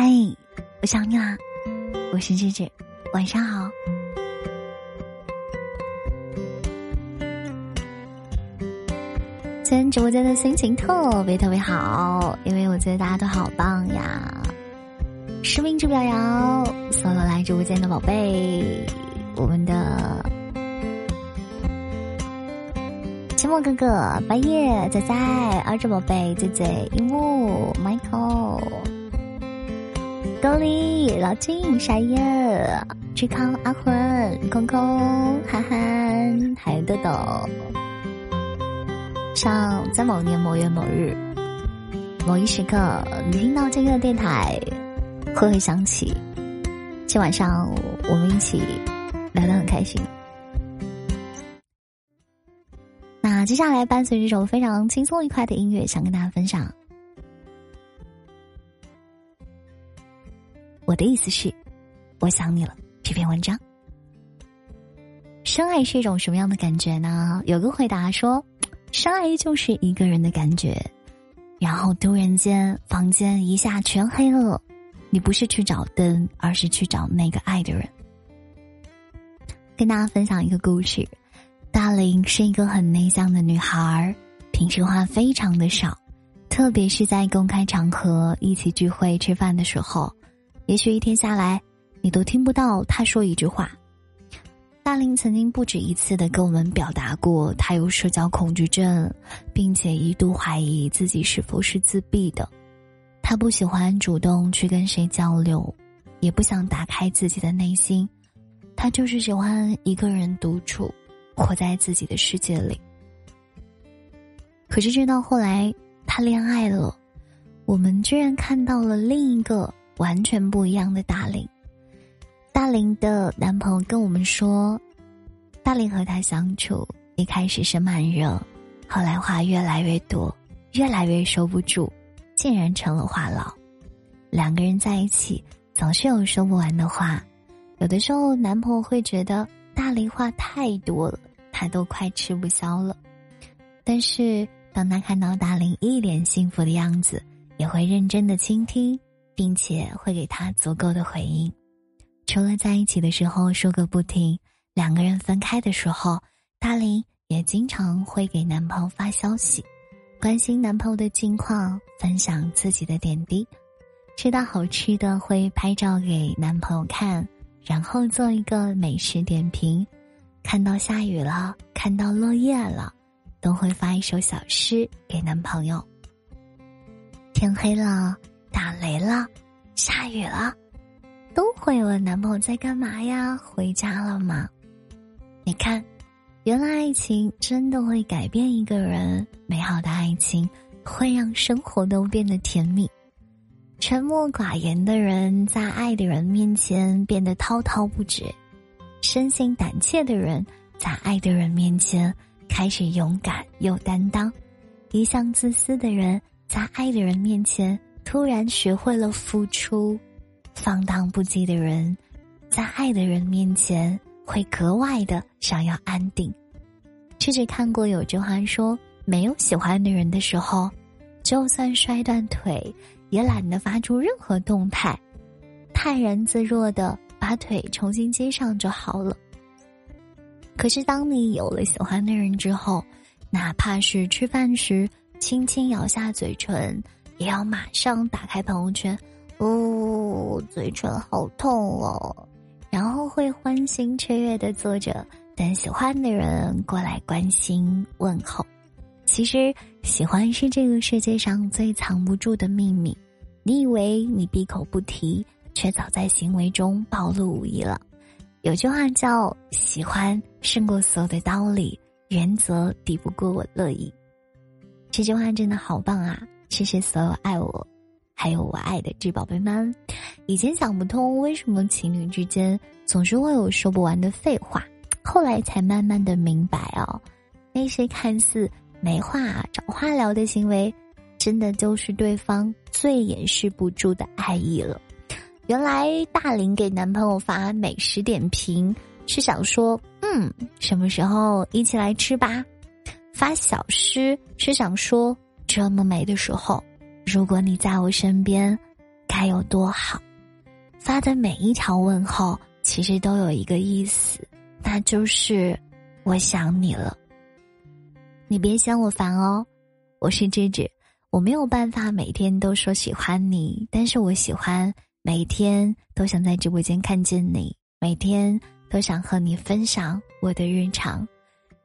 嗨，我想你啦！我是芝芝，晚上好。今天直播间的心情特别特别好，因为我觉得大家都好棒呀！实名制表扬所有来直播间的宝贝，我们的期末哥哥、白夜、仔仔、二只宝贝、嘴嘴、樱木、Michael。高丽、老金、傻叶、志康、阿魂、空空、涵涵，还有豆豆。像在某年某月某日某一时刻，你听到这个电台，会会想起，今晚上我们一起聊得很开心。那接下来伴随这首非常轻松愉快的音乐，想跟大家分享。我的意思是，我想你了。这篇文章，深爱是一种什么样的感觉呢？有个回答说，深爱就是一个人的感觉。然后突然间，房间一下全黑了，你不是去找灯，而是去找那个爱的人。跟大家分享一个故事，大林是一个很内向的女孩，平时话非常的少，特别是在公开场合一起聚会吃饭的时候。也许一天下来，你都听不到他说一句话。大林曾经不止一次的跟我们表达过，他有社交恐惧症，并且一度怀疑自己是否是自闭的。他不喜欢主动去跟谁交流，也不想打开自己的内心，他就是喜欢一个人独处，活在自己的世界里。可是直到后来，他恋爱了，我们居然看到了另一个。完全不一样的大林，大林的男朋友跟我们说，大林和他相处一开始是慢热，后来话越来越多，越来越收不住，竟然成了话痨。两个人在一起总是有说不完的话，有的时候男朋友会觉得大林话太多了，他都快吃不消了。但是当他看到大林一脸幸福的样子，也会认真的倾听。并且会给他足够的回应，除了在一起的时候说个不停，两个人分开的时候，大林也经常会给男朋友发消息，关心男朋友的近况，分享自己的点滴，吃到好吃的会拍照给男朋友看，然后做一个美食点评，看到下雨了，看到落叶了，都会发一首小诗给男朋友。天黑了。没了，下雨了，都会问男朋友在干嘛呀？回家了吗？你看，原来爱情真的会改变一个人。美好的爱情会让生活都变得甜蜜。沉默寡言的人在爱的人面前变得滔滔不绝，生性胆怯的人在爱的人面前开始勇敢又担当，一向自私的人在爱的人面前。突然学会了付出，放荡不羁的人，在爱的人面前会格外的想要安定。芝芝看过有句话说：“没有喜欢的人的时候，就算摔断腿，也懒得发出任何动态，泰然自若的把腿重新接上就好了。”可是当你有了喜欢的人之后，哪怕是吃饭时轻轻咬下嘴唇。也要马上打开朋友圈，哦，嘴唇好痛哦，然后会欢欣雀跃的坐着等喜欢的人过来关心问候。其实，喜欢是这个世界上最藏不住的秘密。你以为你闭口不提，却早在行为中暴露无遗了。有句话叫“喜欢胜过所有的道理，原则抵不过我乐意”。这句话真的好棒啊！谢谢所有爱我，还有我爱的智宝贝们。以前想不通为什么情侣之间总是会有说不完的废话，后来才慢慢的明白哦，那些看似没话找话聊的行为，真的就是对方最掩饰不住的爱意了。原来大林给男朋友发美食点评是想说，嗯，什么时候一起来吃吧？发小诗是想说。这么美的时候，如果你在我身边，该有多好。发的每一条问候，其实都有一个意思，那就是我想你了。你别嫌我烦哦，我是芝芝，我没有办法每天都说喜欢你，但是我喜欢每天都想在直播间看见你，每天都想和你分享我的日常。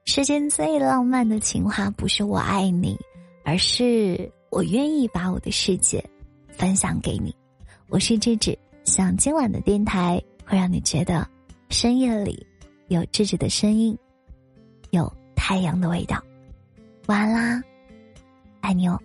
世间最浪漫的情话，不是我爱你，而是我愿意把我的世界分享给你。我是智智。想今晚的电台会让你觉得深夜里有智智的声音，有太阳的味道。晚安啦，爱你哦。